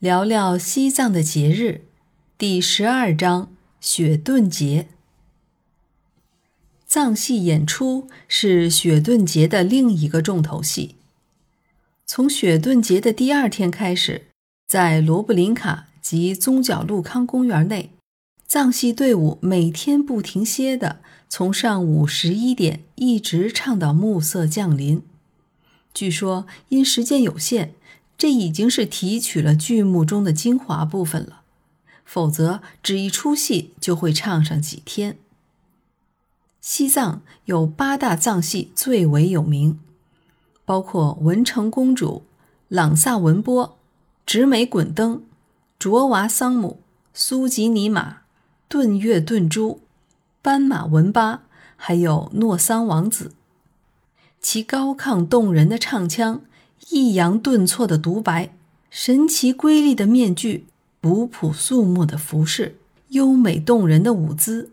聊聊西藏的节日，第十二章雪顿节。藏戏演出是雪顿节的另一个重头戏。从雪顿节的第二天开始，在罗布林卡及宗角路康公园内，藏戏队伍每天不停歇的从上午十一点一直唱到暮色降临。据说因时间有限。这已经是提取了剧目中的精华部分了，否则只一出戏就会唱上几天。西藏有八大藏戏最为有名，包括文成公主、朗萨文波、直美滚灯、卓娃桑姆、苏吉尼玛、顿月顿珠、斑马文巴，还有诺桑王子。其高亢动人的唱腔。抑扬顿挫的独白，神奇瑰丽的面具，古朴肃穆的服饰，优美动人的舞姿，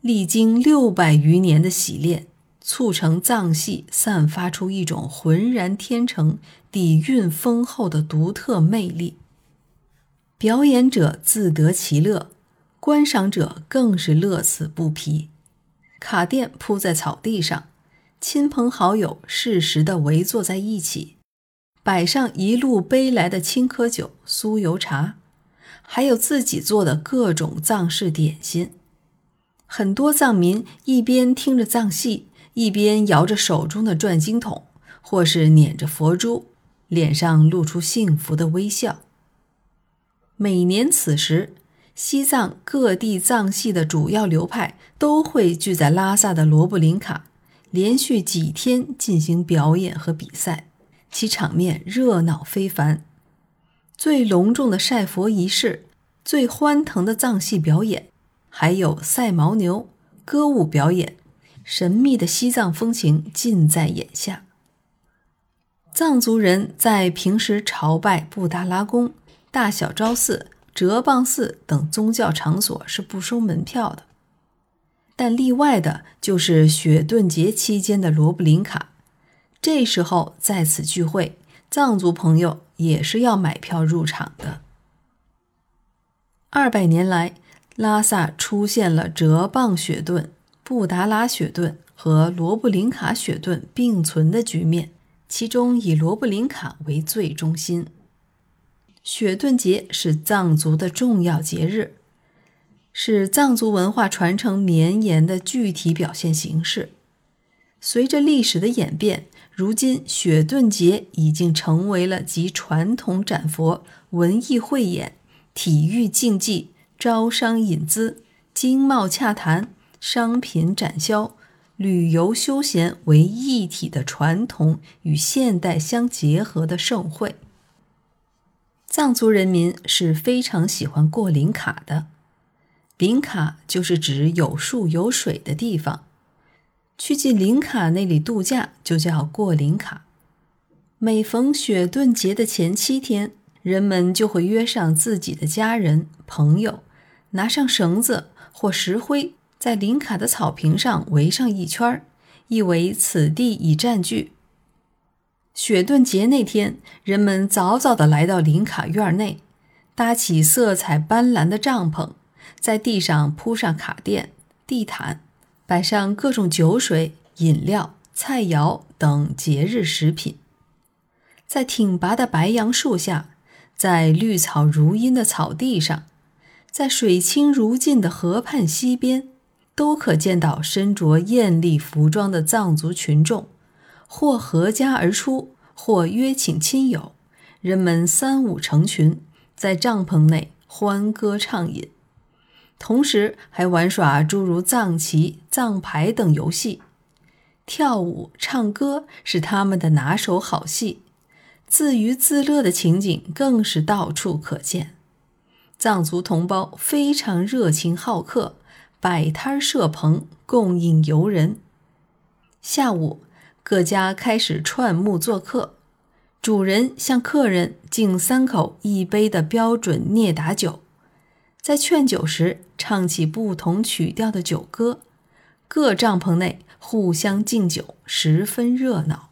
历经六百余年的洗练，促成藏戏散发出一种浑然天成、底蕴丰厚的独特魅力。表演者自得其乐，观赏者更是乐此不疲。卡垫铺在草地上，亲朋好友适时地围坐在一起。摆上一路背来的青稞酒、酥油茶，还有自己做的各种藏式点心。很多藏民一边听着藏戏，一边摇着手中的转经筒，或是捻着佛珠，脸上露出幸福的微笑。每年此时，西藏各地藏戏的主要流派都会聚在拉萨的罗布林卡，连续几天进行表演和比赛。其场面热闹非凡，最隆重的晒佛仪式，最欢腾的藏戏表演，还有赛牦牛、歌舞表演，神秘的西藏风情尽在眼下。藏族人在平时朝拜布达拉宫、大小昭寺、哲蚌寺等宗教场所是不收门票的，但例外的就是雪顿节期间的罗布林卡。这时候在此聚会，藏族朋友也是要买票入场的。二百年来，拉萨出现了哲蚌雪顿、布达拉雪顿和罗布林卡雪顿并存的局面，其中以罗布林卡为最中心。雪顿节是藏族的重要节日，是藏族文化传承绵延的具体表现形式。随着历史的演变。如今，雪顿节已经成为了集传统展佛、文艺汇演、体育竞技、招商引资、经贸洽谈、商品展销、旅游休闲为一体的传统与现代相结合的盛会。藏族人民是非常喜欢过林卡的，林卡就是指有树有水的地方。去进林卡那里度假就叫过林卡。每逢雪顿节的前七天，人们就会约上自己的家人朋友，拿上绳子或石灰，在林卡的草坪上围上一圈，意为此地已占据。雪顿节那天，人们早早地来到林卡院内，搭起色彩斑斓的帐篷，在地上铺上卡垫、地毯。摆上各种酒水、饮料、菜肴等节日食品，在挺拔的白杨树下，在绿草如茵的草地上，在水清如镜的河畔溪边，都可见到身着艳丽服装的藏族群众，或合家而出，或约请亲友，人们三五成群，在帐篷内欢歌畅饮。同时还玩耍诸如藏棋、藏牌等游戏，跳舞、唱歌是他们的拿手好戏，自娱自乐的情景更是到处可见。藏族同胞非常热情好客，摆摊设棚供应游人。下午，各家开始串木做客，主人向客人敬三口一杯的标准聂达酒。在劝酒时，唱起不同曲调的酒歌，各帐篷内互相敬酒，十分热闹。